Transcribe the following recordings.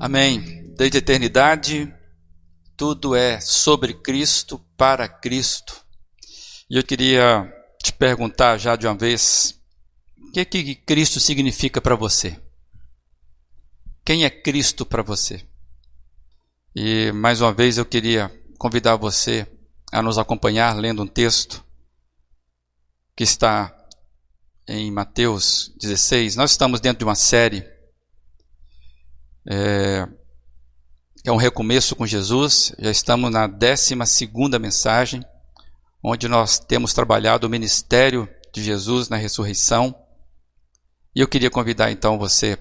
Amém. Desde a eternidade, tudo é sobre Cristo, para Cristo. E eu queria te perguntar já de uma vez: o que, que Cristo significa para você? Quem é Cristo para você? E mais uma vez eu queria convidar você a nos acompanhar lendo um texto que está em Mateus 16. Nós estamos dentro de uma série é, é um recomeço com Jesus, já estamos na 12 mensagem, onde nós temos trabalhado o ministério de Jesus na ressurreição. E eu queria convidar então você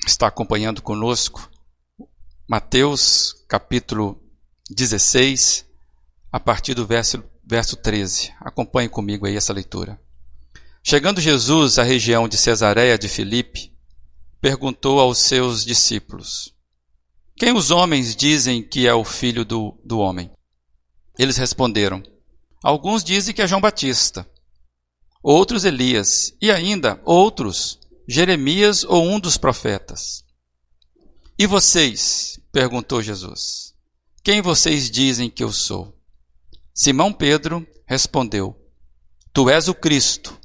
que está acompanhando conosco Mateus capítulo 16, a partir do verso, verso 13. Acompanhe comigo aí essa leitura. Chegando Jesus à região de Cesareia de Filipe, perguntou aos seus discípulos: Quem os homens dizem que é o filho do, do homem? Eles responderam: Alguns dizem que é João Batista, outros Elias, e ainda outros Jeremias ou um dos profetas. E vocês? perguntou Jesus. Quem vocês dizem que eu sou? Simão Pedro respondeu: Tu és o Cristo,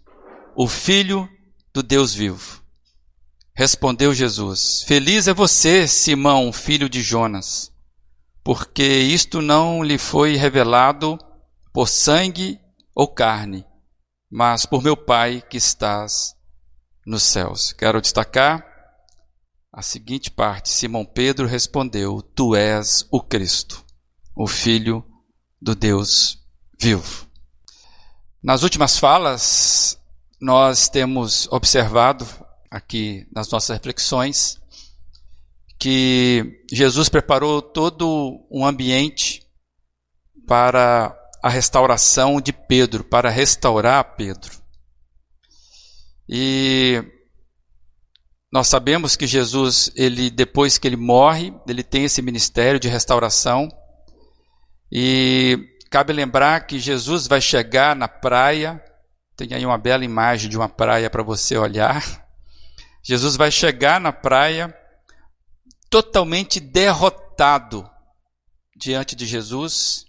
o Filho do Deus vivo. Respondeu Jesus: Feliz é você, Simão, filho de Jonas, porque isto não lhe foi revelado por sangue ou carne, mas por meu Pai que estás nos céus. Quero destacar a seguinte parte: Simão Pedro respondeu: Tu és o Cristo, o Filho do Deus vivo. Nas últimas falas, nós temos observado aqui nas nossas reflexões, que Jesus preparou todo um ambiente para a restauração de Pedro, para restaurar Pedro. E nós sabemos que Jesus, ele depois que ele morre, ele tem esse ministério de restauração. E cabe lembrar que Jesus vai chegar na praia, tem aí uma bela imagem de uma praia para você olhar. Jesus vai chegar na praia totalmente derrotado diante de Jesus,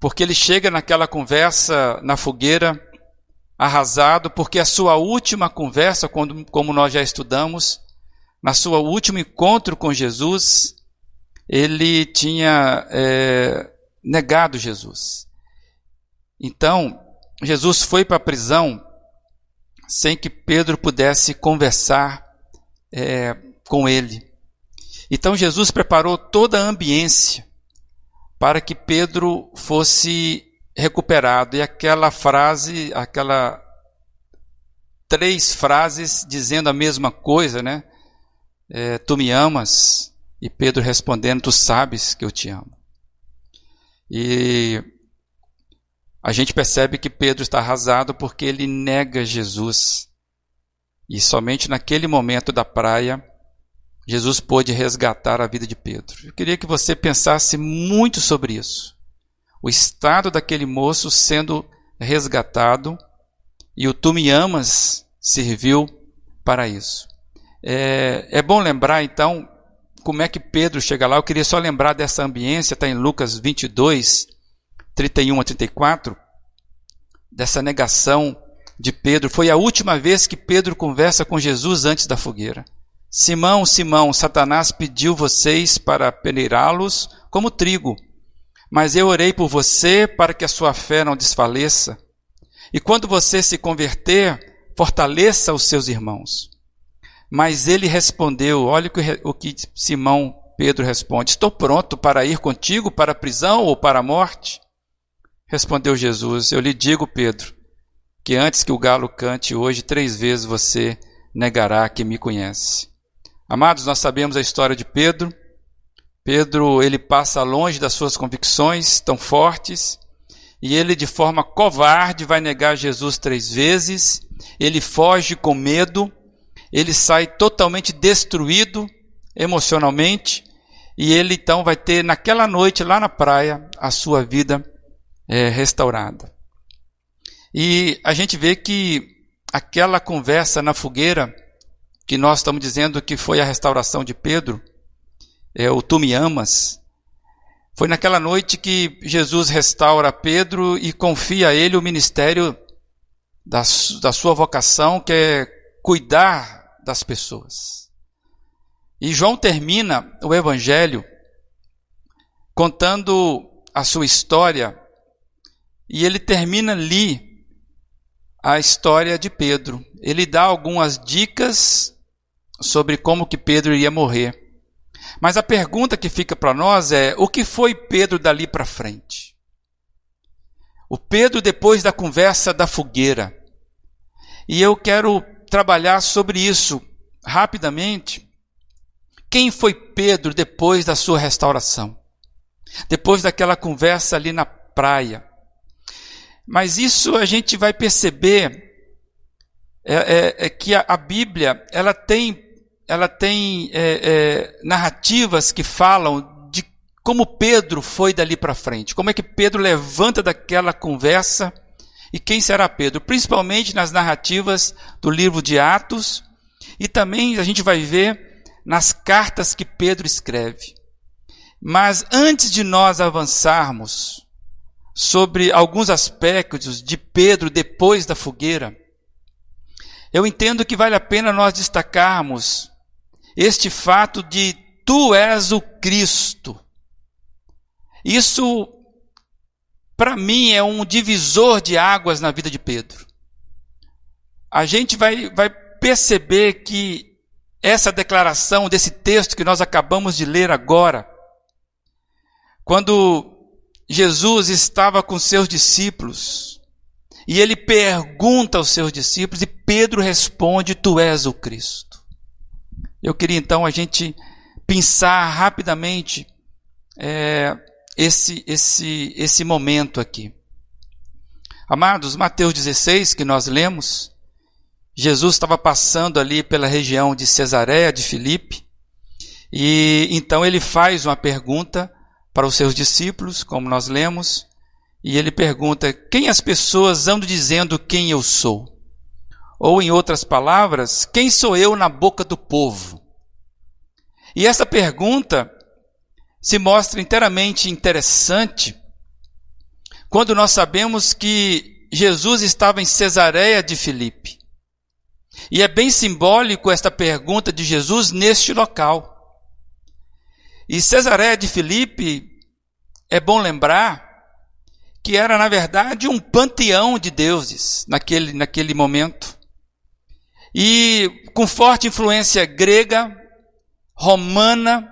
porque ele chega naquela conversa na fogueira arrasado, porque a sua última conversa, quando, como nós já estudamos, na sua último encontro com Jesus, ele tinha é, negado Jesus. Então, Jesus foi para a prisão sem que Pedro pudesse conversar é, com ele. Então Jesus preparou toda a ambiência para que Pedro fosse recuperado. E aquela frase, aquela três frases dizendo a mesma coisa, né? É, tu me amas? E Pedro respondendo, tu sabes que eu te amo. E a gente percebe que Pedro está arrasado porque ele nega Jesus. E somente naquele momento da praia, Jesus pôde resgatar a vida de Pedro. Eu queria que você pensasse muito sobre isso. O estado daquele moço sendo resgatado e o Tu Me Amas serviu para isso. É, é bom lembrar então como é que Pedro chega lá. Eu queria só lembrar dessa ambiência, está em Lucas 22, 31 a 34, dessa negação de Pedro. Foi a última vez que Pedro conversa com Jesus antes da fogueira. Simão, Simão, Satanás pediu vocês para peneirá-los como trigo, mas eu orei por você para que a sua fé não desfaleça. E quando você se converter, fortaleça os seus irmãos. Mas ele respondeu: olha o que Simão Pedro responde: Estou pronto para ir contigo para a prisão ou para a morte. Respondeu Jesus: Eu lhe digo, Pedro, que antes que o galo cante hoje, três vezes você negará que me conhece. Amados, nós sabemos a história de Pedro. Pedro, ele passa longe das suas convicções tão fortes, e ele, de forma covarde, vai negar Jesus três vezes. Ele foge com medo, ele sai totalmente destruído emocionalmente, e ele então vai ter naquela noite lá na praia a sua vida é, restaurada. E a gente vê que aquela conversa na fogueira, que nós estamos dizendo que foi a restauração de Pedro, é o Tu me amas. Foi naquela noite que Jesus restaura Pedro e confia a ele o ministério da, da sua vocação, que é cuidar das pessoas. E João termina o Evangelho contando a sua história, e ele termina ali a história de Pedro. Ele dá algumas dicas sobre como que Pedro iria morrer. Mas a pergunta que fica para nós é: o que foi Pedro dali para frente? O Pedro depois da conversa da fogueira. E eu quero trabalhar sobre isso rapidamente. Quem foi Pedro depois da sua restauração? Depois daquela conversa ali na praia. Mas isso a gente vai perceber é, é, é que a, a Bíblia ela tem ela tem é, é, narrativas que falam de como Pedro foi dali para frente, como é que Pedro levanta daquela conversa e quem será Pedro, principalmente nas narrativas do livro de Atos e também a gente vai ver nas cartas que Pedro escreve. Mas antes de nós avançarmos sobre alguns aspectos de Pedro depois da fogueira, eu entendo que vale a pena nós destacarmos este fato de tu és o Cristo. Isso, para mim, é um divisor de águas na vida de Pedro. A gente vai, vai perceber que essa declaração desse texto que nós acabamos de ler agora, quando Jesus estava com seus discípulos, e ele pergunta aos seus discípulos, e Pedro responde: Tu és o Cristo. Eu queria então a gente pensar rapidamente é, esse, esse, esse momento aqui. Amados, Mateus 16, que nós lemos, Jesus estava passando ali pela região de Cesareia de Filipe, e então ele faz uma pergunta para os seus discípulos, como nós lemos, e ele pergunta: Quem as pessoas andam dizendo quem eu sou? Ou, em outras palavras, quem sou eu na boca do povo? E essa pergunta se mostra inteiramente interessante quando nós sabemos que Jesus estava em Cesareia de Filipe. E é bem simbólico esta pergunta de Jesus neste local. E Cesareia de Filipe, é bom lembrar, que era na verdade um panteão de deuses naquele, naquele momento e com forte influência grega, romana.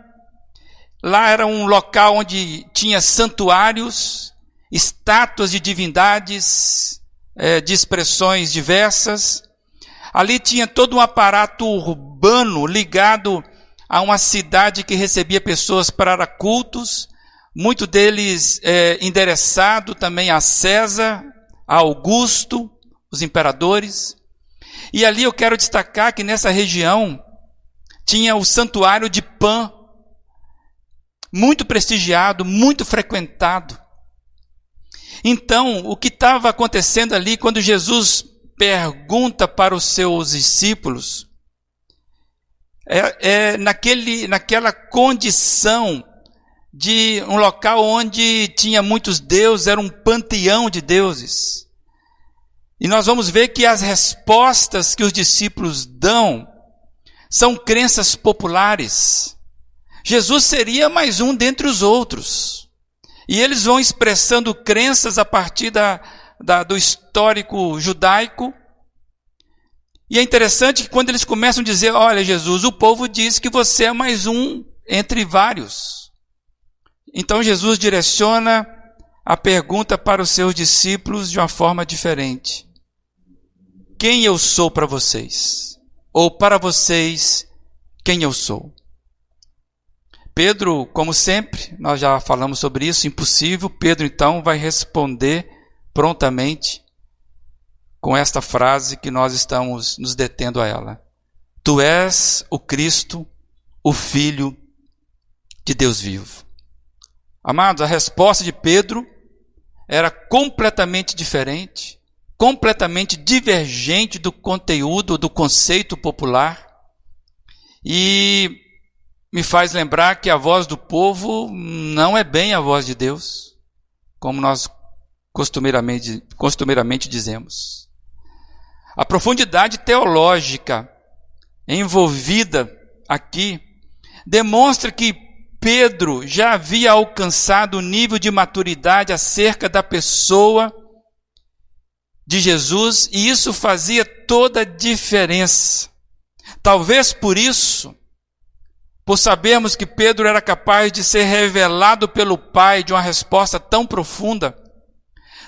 Lá era um local onde tinha santuários, estátuas de divindades, é, de expressões diversas. Ali tinha todo um aparato urbano ligado a uma cidade que recebia pessoas para cultos, muito deles é, endereçado também a César, a Augusto, os imperadores. E ali eu quero destacar que nessa região tinha o santuário de Pan, muito prestigiado, muito frequentado. Então, o que estava acontecendo ali quando Jesus pergunta para os seus discípulos é, é naquele, naquela condição de um local onde tinha muitos deuses, era um panteão de deuses. E nós vamos ver que as respostas que os discípulos dão são crenças populares. Jesus seria mais um dentre os outros. E eles vão expressando crenças a partir da, da, do histórico judaico. E é interessante que quando eles começam a dizer: Olha, Jesus, o povo diz que você é mais um entre vários. Então Jesus direciona a pergunta para os seus discípulos de uma forma diferente quem eu sou para vocês, ou para vocês, quem eu sou. Pedro, como sempre, nós já falamos sobre isso, impossível. Pedro então vai responder prontamente com esta frase que nós estamos nos detendo a ela: Tu és o Cristo, o Filho de Deus vivo. Amados, a resposta de Pedro era completamente diferente completamente divergente do conteúdo, do conceito popular. E me faz lembrar que a voz do povo não é bem a voz de Deus, como nós costumeiramente, costumeiramente dizemos. A profundidade teológica envolvida aqui demonstra que Pedro já havia alcançado o nível de maturidade acerca da pessoa de Jesus e isso fazia toda a diferença. Talvez por isso, por sabermos que Pedro era capaz de ser revelado pelo Pai de uma resposta tão profunda,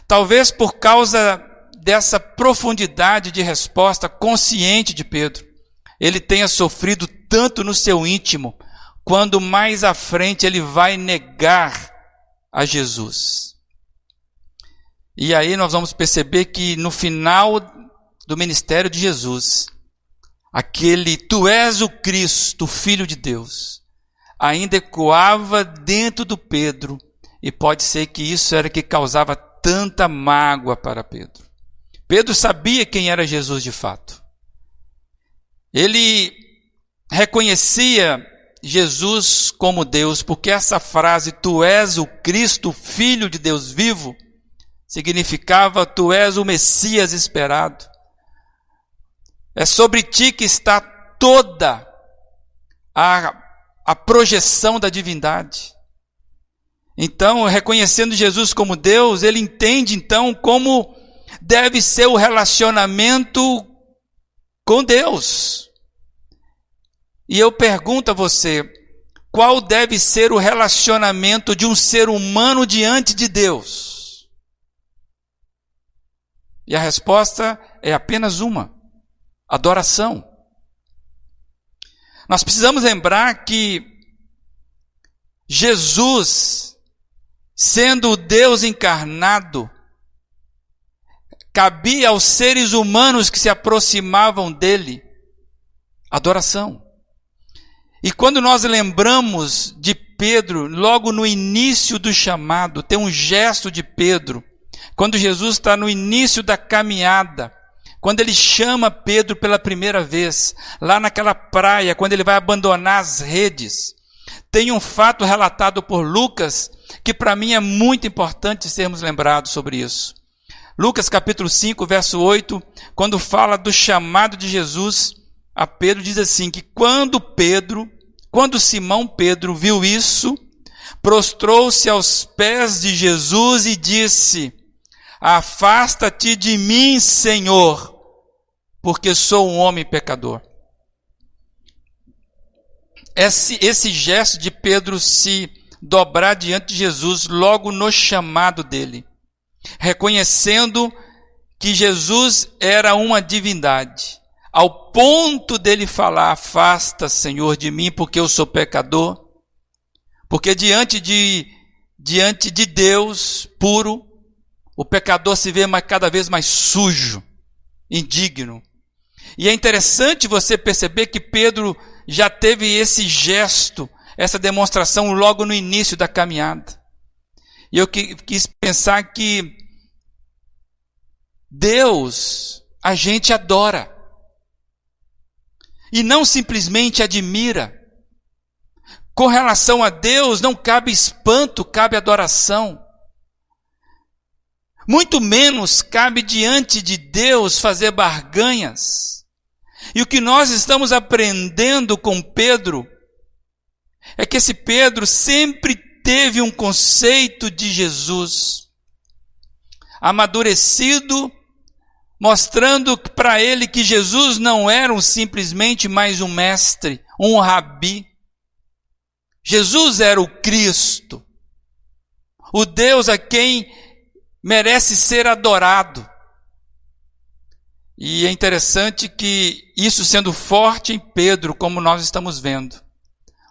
talvez por causa dessa profundidade de resposta consciente de Pedro, ele tenha sofrido tanto no seu íntimo, quando mais à frente ele vai negar a Jesus. E aí nós vamos perceber que no final do ministério de Jesus, aquele tu és o Cristo, filho de Deus, ainda ecoava dentro do Pedro, e pode ser que isso era que causava tanta mágoa para Pedro. Pedro sabia quem era Jesus de fato. Ele reconhecia Jesus como Deus, porque essa frase, tu és o Cristo, filho de Deus vivo, significava tu és o Messias esperado. É sobre ti que está toda a, a projeção da divindade. Então, reconhecendo Jesus como Deus, ele entende então como deve ser o relacionamento com Deus. E eu pergunto a você, qual deve ser o relacionamento de um ser humano diante de Deus? E a resposta é apenas uma: adoração. Nós precisamos lembrar que Jesus, sendo o Deus encarnado, cabia aos seres humanos que se aproximavam dele adoração. E quando nós lembramos de Pedro, logo no início do chamado, tem um gesto de Pedro quando Jesus está no início da caminhada, quando ele chama Pedro pela primeira vez, lá naquela praia, quando ele vai abandonar as redes, tem um fato relatado por Lucas que para mim é muito importante sermos lembrados sobre isso. Lucas capítulo 5, verso 8, quando fala do chamado de Jesus a Pedro, diz assim: que quando Pedro, quando Simão Pedro viu isso, prostrou-se aos pés de Jesus e disse: Afasta-te de mim, Senhor, porque sou um homem pecador. Esse, esse gesto de Pedro se dobrar diante de Jesus logo no chamado dele, reconhecendo que Jesus era uma divindade, ao ponto dele falar: Afasta, Senhor, de mim, porque eu sou pecador. Porque diante de, diante de Deus puro, o pecador se vê mais, cada vez mais sujo, indigno. E é interessante você perceber que Pedro já teve esse gesto, essa demonstração logo no início da caminhada. E eu quis pensar que Deus a gente adora. E não simplesmente admira. Com relação a Deus não cabe espanto, cabe adoração. Muito menos cabe diante de Deus fazer barganhas. E o que nós estamos aprendendo com Pedro é que esse Pedro sempre teve um conceito de Jesus amadurecido, mostrando para ele que Jesus não era um, simplesmente mais um mestre, um rabi. Jesus era o Cristo, o Deus a quem merece ser adorado. E é interessante que isso sendo forte em Pedro, como nós estamos vendo,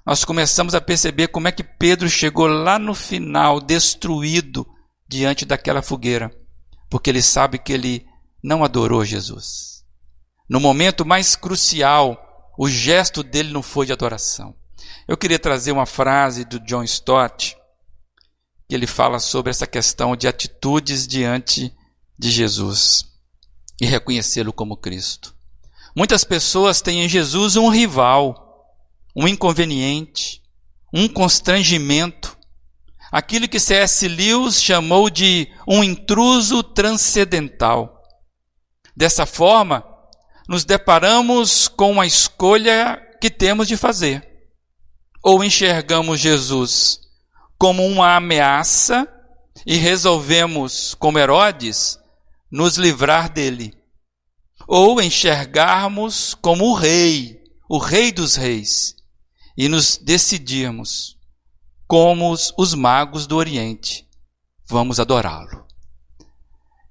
nós começamos a perceber como é que Pedro chegou lá no final, destruído diante daquela fogueira, porque ele sabe que ele não adorou Jesus. No momento mais crucial, o gesto dele não foi de adoração. Eu queria trazer uma frase do John Stott, que ele fala sobre essa questão de atitudes diante de Jesus e reconhecê-lo como Cristo. Muitas pessoas têm em Jesus um rival, um inconveniente, um constrangimento, aquilo que C.S. Lewis chamou de um intruso transcendental. Dessa forma, nos deparamos com uma escolha que temos de fazer. Ou enxergamos Jesus como uma ameaça e resolvemos, como Herodes, nos livrar dele. Ou enxergarmos como o rei, o rei dos reis, e nos decidirmos, como os magos do Oriente, vamos adorá-lo.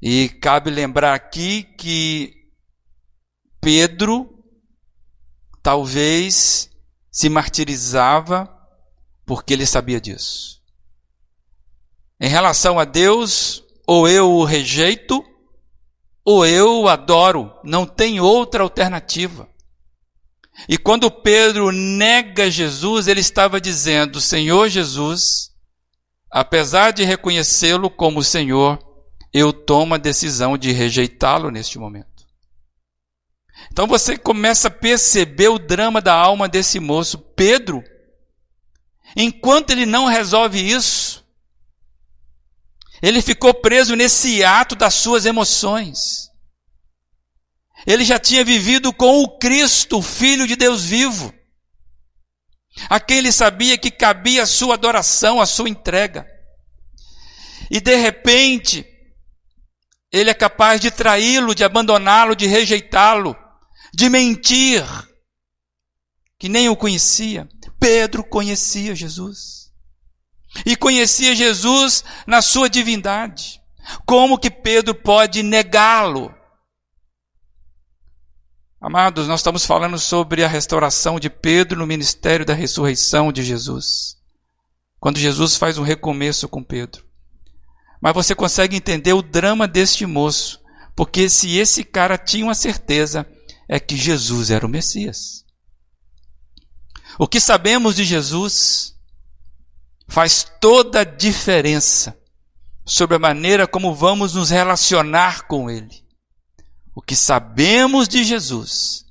E cabe lembrar aqui que Pedro talvez se martirizava porque ele sabia disso. Em relação a Deus, ou eu o rejeito, ou eu o adoro, não tem outra alternativa. E quando Pedro nega Jesus, ele estava dizendo: Senhor Jesus, apesar de reconhecê-lo como Senhor, eu tomo a decisão de rejeitá-lo neste momento. Então você começa a perceber o drama da alma desse moço, Pedro. Enquanto ele não resolve isso, ele ficou preso nesse ato das suas emoções. Ele já tinha vivido com o Cristo, o Filho de Deus vivo, a quem ele sabia que cabia a sua adoração, a sua entrega. E de repente, ele é capaz de traí-lo, de abandoná-lo, de rejeitá-lo, de mentir, que nem o conhecia. Pedro conhecia Jesus. E conhecia Jesus na sua divindade. Como que Pedro pode negá-lo? Amados, nós estamos falando sobre a restauração de Pedro no ministério da ressurreição de Jesus. Quando Jesus faz um recomeço com Pedro. Mas você consegue entender o drama deste moço, porque se esse cara tinha uma certeza, é que Jesus era o Messias. O que sabemos de Jesus faz toda a diferença sobre a maneira como vamos nos relacionar com Ele. O que sabemos de Jesus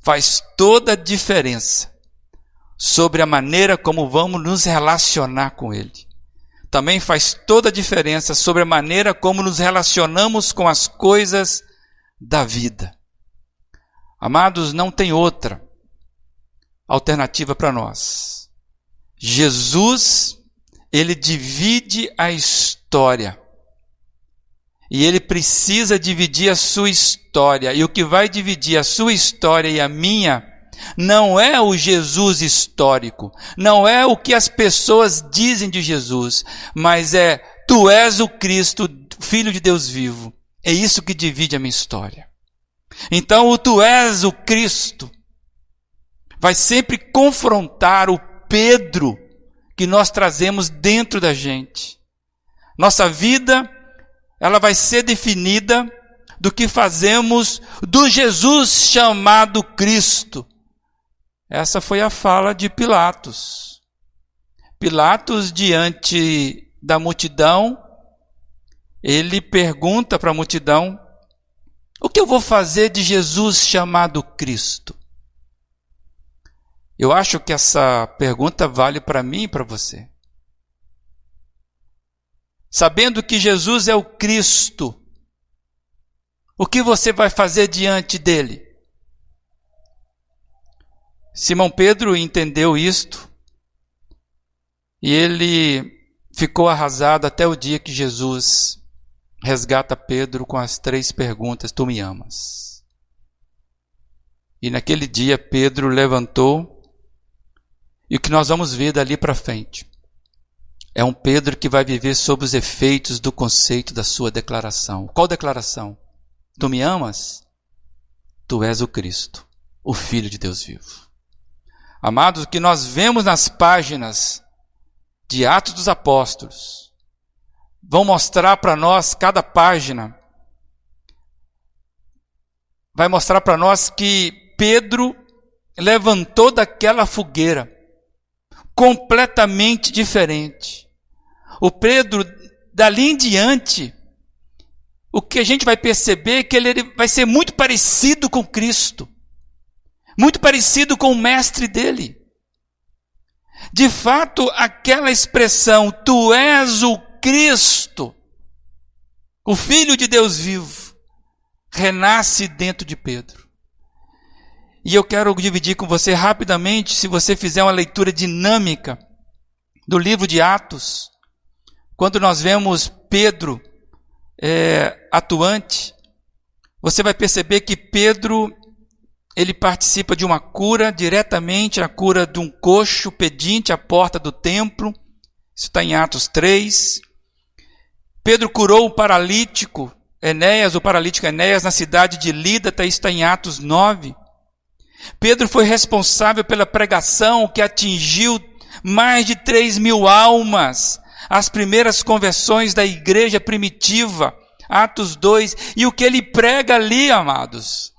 faz toda a diferença sobre a maneira como vamos nos relacionar com Ele. Também faz toda a diferença sobre a maneira como nos relacionamos com as coisas da vida. Amados, não tem outra alternativa para nós. Jesus, ele divide a história e ele precisa dividir a sua história. E o que vai dividir a sua história e a minha não é o Jesus histórico, não é o que as pessoas dizem de Jesus, mas é tu és o Cristo, filho de Deus vivo. É isso que divide a minha história. Então o tu és o Cristo vai sempre confrontar o Pedro que nós trazemos dentro da gente. Nossa vida ela vai ser definida do que fazemos do Jesus chamado Cristo. Essa foi a fala de Pilatos. Pilatos, diante da multidão, ele pergunta para a multidão: O que eu vou fazer de Jesus chamado Cristo? Eu acho que essa pergunta vale para mim e para você sabendo que Jesus é o Cristo, o que você vai fazer diante dele? Simão Pedro entendeu isto e ele ficou arrasado até o dia que Jesus resgata Pedro com as três perguntas: Tu me amas? E naquele dia Pedro levantou, e o que nós vamos ver dali para frente é um Pedro que vai viver sob os efeitos do conceito da sua declaração. Qual declaração? Tu me amas? Tu és o Cristo, o Filho de Deus vivo. Amados, o que nós vemos nas páginas de Atos dos Apóstolos vão mostrar para nós, cada página, vai mostrar para nós que Pedro levantou daquela fogueira completamente diferente. O Pedro, dali em diante, o que a gente vai perceber é que ele vai ser muito parecido com Cristo, muito parecido com o mestre dele. De fato, aquela expressão, tu és o Cristo, o Filho de Deus vivo, renasce dentro de Pedro. E eu quero dividir com você rapidamente, se você fizer uma leitura dinâmica do livro de Atos, quando nós vemos Pedro é, atuante, você vai perceber que Pedro ele participa de uma cura diretamente, a cura de um coxo pedinte à porta do templo. Isso está em Atos 3. Pedro curou o paralítico Enéas, o paralítico Enéas, na cidade de Lida, isso está em Atos 9. Pedro foi responsável pela pregação que atingiu mais de 3 mil almas, as primeiras conversões da igreja primitiva, Atos 2, e o que ele prega ali, amados,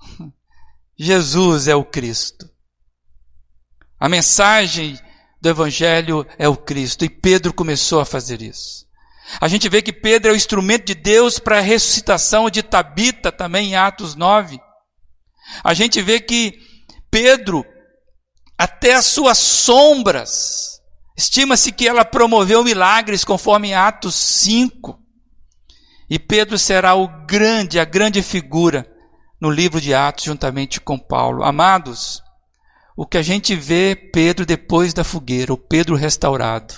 Jesus é o Cristo. A mensagem do Evangelho é o Cristo, e Pedro começou a fazer isso. A gente vê que Pedro é o instrumento de Deus para a ressuscitação de Tabita, também em Atos 9. A gente vê que Pedro, até as suas sombras, estima-se que ela promoveu milagres, conforme Atos 5. E Pedro será o grande, a grande figura no livro de Atos, juntamente com Paulo. Amados, o que a gente vê Pedro depois da fogueira, o Pedro restaurado,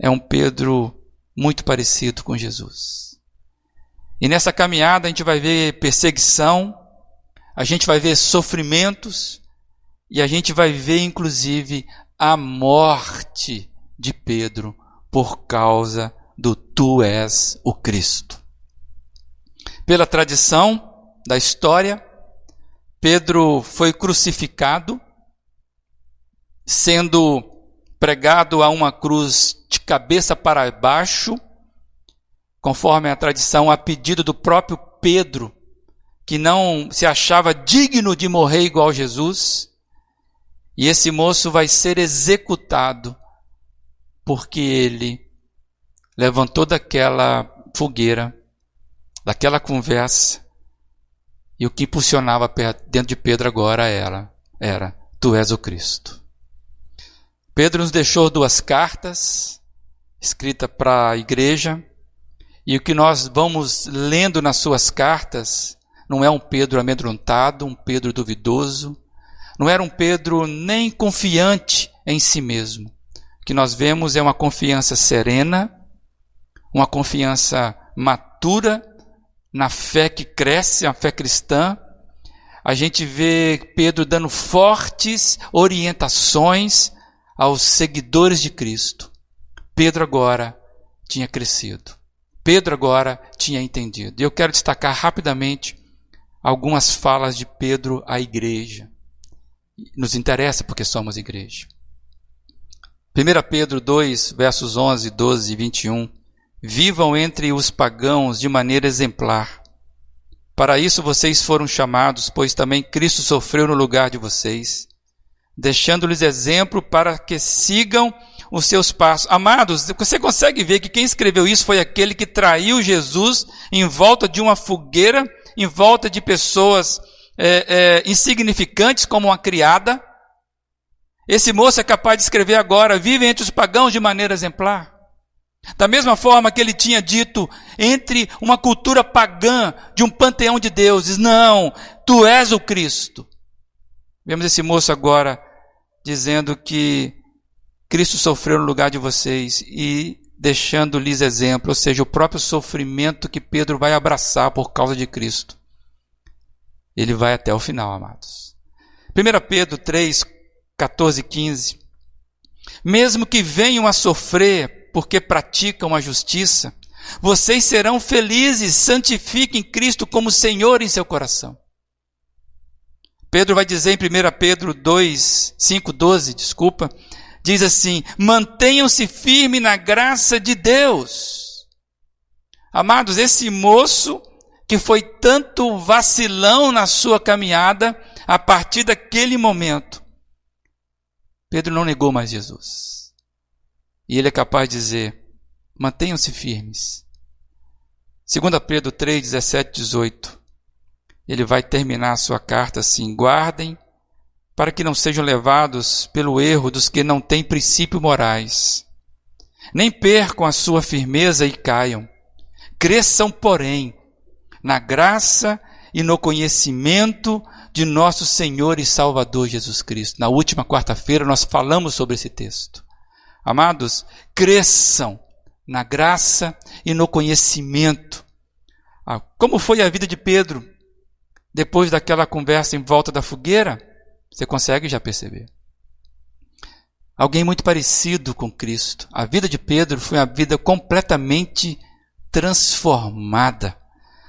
é um Pedro muito parecido com Jesus. E nessa caminhada a gente vai ver perseguição, a gente vai ver sofrimentos e a gente vai ver inclusive a morte de Pedro por causa do Tu és o Cristo. Pela tradição, da história, Pedro foi crucificado, sendo pregado a uma cruz de cabeça para baixo, conforme a tradição, a pedido do próprio Pedro, que não se achava digno de morrer igual Jesus. E esse moço vai ser executado porque ele levantou daquela fogueira, daquela conversa, e o que impulsionava dentro de Pedro agora era, era Tu és o Cristo. Pedro nos deixou duas cartas escritas para a igreja, e o que nós vamos lendo nas suas cartas não é um Pedro amedrontado, um Pedro duvidoso, não era um Pedro nem confiante em si mesmo. O que nós vemos é uma confiança serena, uma confiança matura na fé que cresce, a fé cristã. A gente vê Pedro dando fortes orientações aos seguidores de Cristo. Pedro agora tinha crescido. Pedro agora tinha entendido. E eu quero destacar rapidamente algumas falas de Pedro à igreja. Nos interessa porque somos igreja. 1 Pedro 2, versos 11, 12 e 21 Vivam entre os pagãos de maneira exemplar. Para isso vocês foram chamados, pois também Cristo sofreu no lugar de vocês, deixando-lhes exemplo para que sigam os seus passos. Amados, você consegue ver que quem escreveu isso foi aquele que traiu Jesus em volta de uma fogueira, em volta de pessoas é, é, insignificantes como uma criada? Esse moço é capaz de escrever agora: vive entre os pagãos de maneira exemplar. Da mesma forma que ele tinha dito entre uma cultura pagã de um panteão de deuses, não, tu és o Cristo. Vemos esse moço agora dizendo que Cristo sofreu no lugar de vocês e deixando-lhes exemplo, ou seja, o próprio sofrimento que Pedro vai abraçar por causa de Cristo. Ele vai até o final, amados. 1 Pedro 3, 14 e 15. Mesmo que venham a sofrer porque praticam a justiça. Vocês serão felizes, santifiquem Cristo como Senhor em seu coração. Pedro vai dizer em 1 Pedro 2, 5, 12, desculpa, diz assim: mantenham-se firmes na graça de Deus. Amados, esse moço que foi tanto vacilão na sua caminhada, a partir daquele momento, Pedro não negou mais Jesus. E ele é capaz de dizer: mantenham-se firmes. 2 Pedro 3, 17, 18. Ele vai terminar a sua carta assim: guardem para que não sejam levados pelo erro dos que não têm princípios morais, nem percam a sua firmeza e caiam. Cresçam, porém, na graça e no conhecimento de nosso Senhor e Salvador Jesus Cristo. Na última quarta-feira nós falamos sobre esse texto. Amados, cresçam na graça e no conhecimento. Ah, como foi a vida de Pedro depois daquela conversa em volta da fogueira? Você consegue já perceber. Alguém muito parecido com Cristo. A vida de Pedro foi uma vida completamente transformada.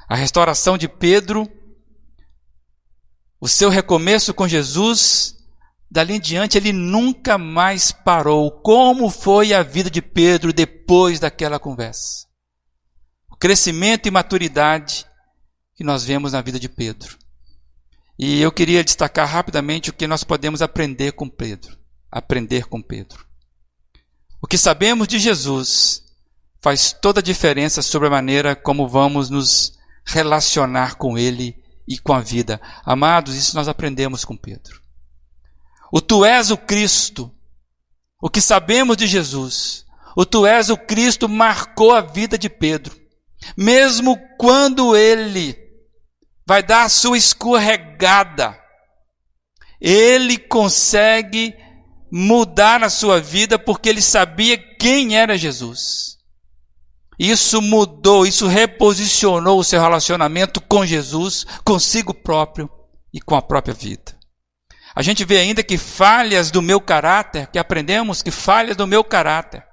A restauração de Pedro, o seu recomeço com Jesus, dali em diante ele nunca mais parou. Como foi a vida de Pedro depois daquela conversa? O crescimento e maturidade que nós vemos na vida de Pedro. E eu queria destacar rapidamente o que nós podemos aprender com Pedro. Aprender com Pedro. O que sabemos de Jesus faz toda a diferença sobre a maneira como vamos nos relacionar com Ele e com a vida. Amados, isso nós aprendemos com Pedro. O Tu és o Cristo, o que sabemos de Jesus, o Tu és o Cristo marcou a vida de Pedro. Mesmo quando ele vai dar a sua escorregada, ele consegue mudar a sua vida porque ele sabia quem era Jesus. Isso mudou, isso reposicionou o seu relacionamento com Jesus, consigo próprio e com a própria vida. A gente vê ainda que falhas do meu caráter, que aprendemos que falhas do meu caráter,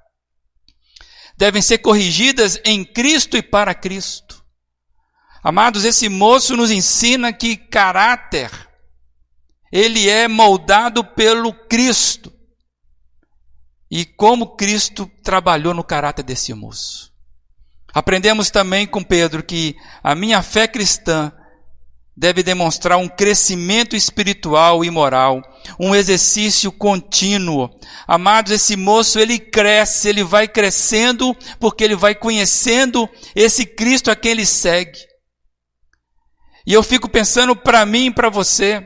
devem ser corrigidas em Cristo e para Cristo. Amados, esse moço nos ensina que caráter, ele é moldado pelo Cristo. E como Cristo trabalhou no caráter desse moço. Aprendemos também com Pedro que a minha fé cristã deve demonstrar um crescimento espiritual e moral, um exercício contínuo. Amados, esse moço ele cresce, ele vai crescendo porque ele vai conhecendo esse Cristo a quem ele segue. E eu fico pensando para mim e para você,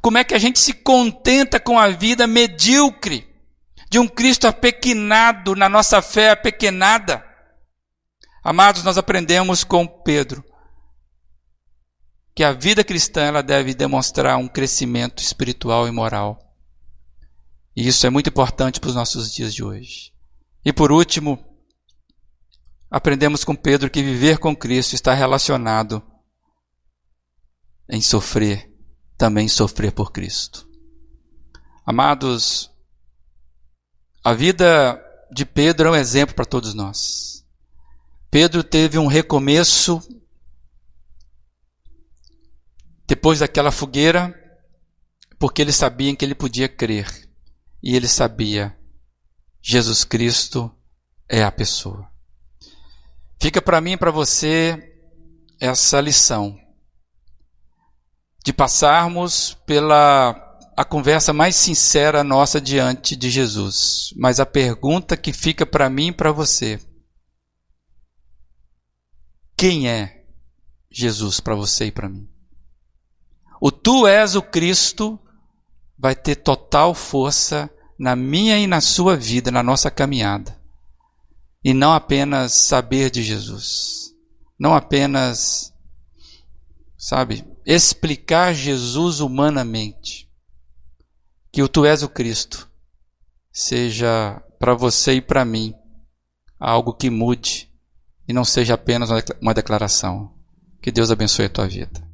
como é que a gente se contenta com a vida medíocre de um Cristo apequenado, na nossa fé apequenada. Amados, nós aprendemos com Pedro que a vida cristã ela deve demonstrar um crescimento espiritual e moral. E isso é muito importante para os nossos dias de hoje. E por último, aprendemos com Pedro que viver com Cristo está relacionado em sofrer, também sofrer por Cristo. Amados, a vida de Pedro é um exemplo para todos nós. Pedro teve um recomeço depois daquela fogueira, porque ele sabia que ele podia crer. E ele sabia, Jesus Cristo é a pessoa. Fica para mim e para você essa lição de passarmos pela a conversa mais sincera nossa diante de Jesus. Mas a pergunta que fica para mim e para você quem é Jesus para você e para mim? O tu és o Cristo vai ter total força na minha e na sua vida, na nossa caminhada. E não apenas saber de Jesus. Não apenas, sabe, explicar Jesus humanamente. Que o tu és o Cristo seja para você e para mim algo que mude e não seja apenas uma declaração. Que Deus abençoe a tua vida.